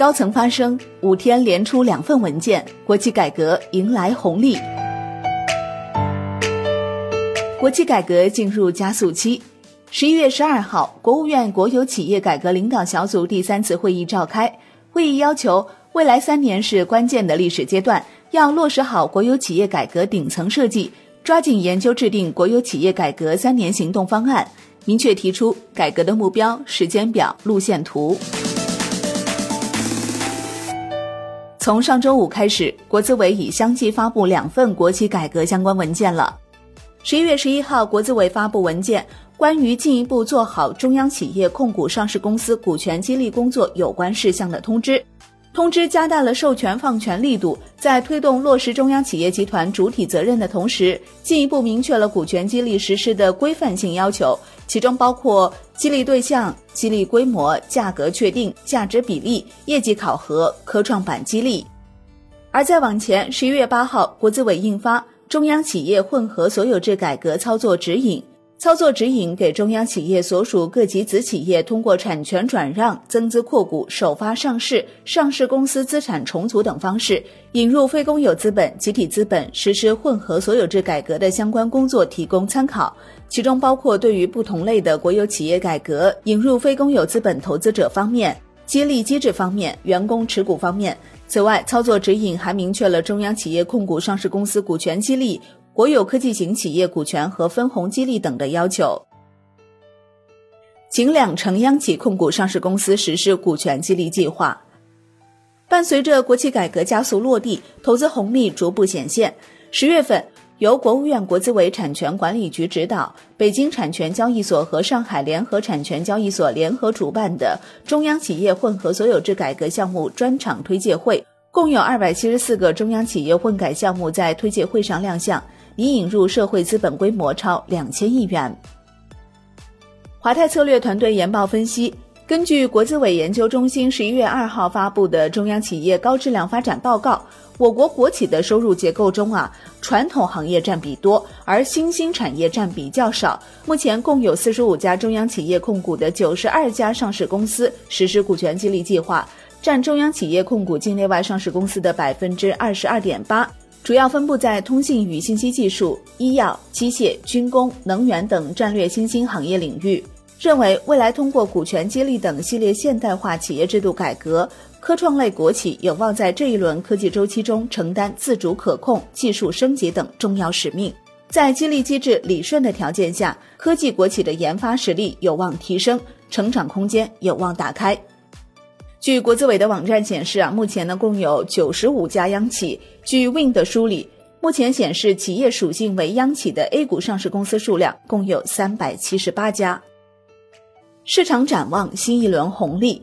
高层发声，五天连出两份文件，国企改革迎来红利。国企改革进入加速期。十一月十二号，国务院国有企业改革领导小组第三次会议召开，会议要求，未来三年是关键的历史阶段，要落实好国有企业改革顶层设计，抓紧研究制定国有企业改革三年行动方案。明确提出改革的目标、时间表、路线图。从上周五开始，国资委已相继发布两份国企改革相关文件了。十一月十一号，国资委发布文件，关于进一步做好中央企业控股上市公司股权激励工作有关事项的通知。通知加大了授权放权力度，在推动落实中央企业集团主体责任的同时，进一步明确了股权激励实施的规范性要求，其中包括激励对象、激励规模、价格确定、价值比例、业绩考核、科创板激励。而再往前，十一月八号，国资委印发《中央企业混合所有制改革操作指引》。操作指引给中央企业所属各级子企业通过产权转让、增资扩股、首发上市、上市公司资产重组等方式，引入非公有资本、集体资本，实施混合所有制改革的相关工作提供参考。其中包括对于不同类的国有企业改革，引入非公有资本投资者方面、激励机制方面、员工持股方面。此外，操作指引还明确了中央企业控股上市公司股权激励。国有科技型企业股权和分红激励等的要求，请两成央企控股上市公司实施股权激励计划。伴随着国企改革加速落地，投资红利逐步显现。十月份，由国务院国资委产权管理局指导，北京产权交易所和上海联合产权交易所联合主办的中央企业混合所有制改革项目专场推介会，共有二百七十四个中央企业混改项目在推介会上亮相。已引入社会资本规模超两千亿元。华泰策略团队研报分析，根据国资委研究中心十一月二号发布的《中央企业高质量发展报告》，我国国企的收入结构中啊，传统行业占比多，而新兴产业占比较少。目前共有四十五家中央企业控股的九十二家上市公司实施股权激励计划，占中央企业控股境内外上市公司的百分之二十二点八。主要分布在通信与信息技术、医药、机械、军工、能源等战略新兴行业领域。认为未来通过股权激励等系列现代化企业制度改革，科创类国企有望在这一轮科技周期中承担自主可控、技术升级等重要使命。在激励机制理顺的条件下，科技国企的研发实力有望提升，成长空间有望打开。据国资委的网站显示啊，目前呢共有九十五家央企。据 Wind 梳理，目前显示企业属性为央企的 A 股上市公司数量共有三百七十八家。市场展望新一轮红利，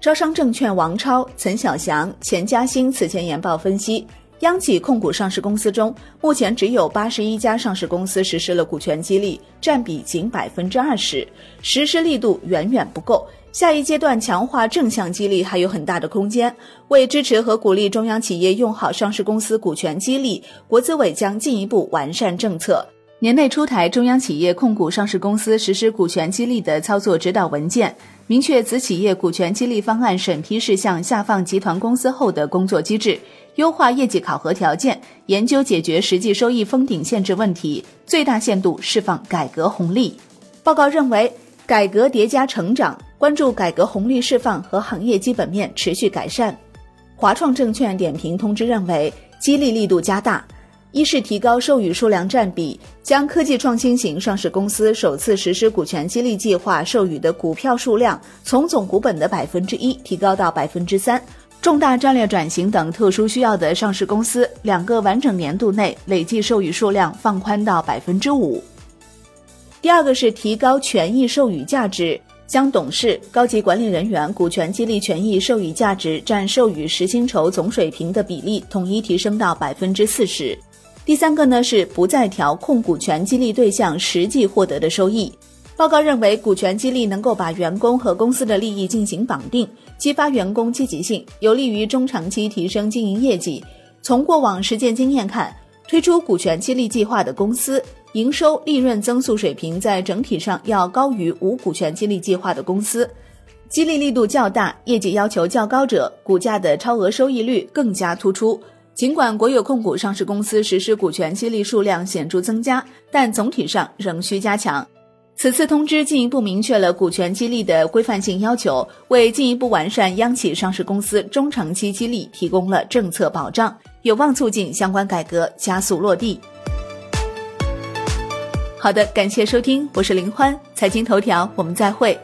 招商证券王超、岑小祥、钱嘉兴此前研报分析，央企控股上市公司中，目前只有八十一家上市公司实施了股权激励，占比仅百分之二十，实施力度远远不够。下一阶段强化正向激励还有很大的空间。为支持和鼓励中央企业用好上市公司股权激励，国资委将进一步完善政策，年内出台中央企业控股上市公司实施股权激励的操作指导文件，明确子企业股权激励方案审批事项下放集团公司后的工作机制，优化业绩考核条件，研究解决实际收益封顶限制问题，最大限度释放改革红利。报告认为，改革叠加成长。关注改革红利释放和行业基本面持续改善。华创证券点评通知认为，激励力度加大，一是提高授予数量占比，将科技创新型上市公司首次实施股权激励计划授予的股票数量从总股本的百分之一提高到百分之三；重大战略转型等特殊需要的上市公司，两个完整年度内累计授予数量放宽到百分之五。第二个是提高权益授予价值。将董事、高级管理人员股权激励权益授予价值占授予实薪酬总水平的比例统一提升到百分之四十。第三个呢是不再调控股权激励对象实际获得的收益。报告认为，股权激励能够把员工和公司的利益进行绑定，激发员工积极性，有利于中长期提升经营业绩。从过往实践经验看，推出股权激励计划的公司。营收利润增速水平在整体上要高于无股权激励计划的公司。激励力度较大、业绩要求较高者，股价的超额收益率更加突出。尽管国有控股上市公司实施股权激励数量显著增加，但总体上仍需加强。此次通知进一步明确了股权激励的规范性要求，为进一步完善央企上市公司中长期激励提供了政策保障，有望促进相关改革加速落地。好的，感谢收听，我是林欢，财经头条，我们再会。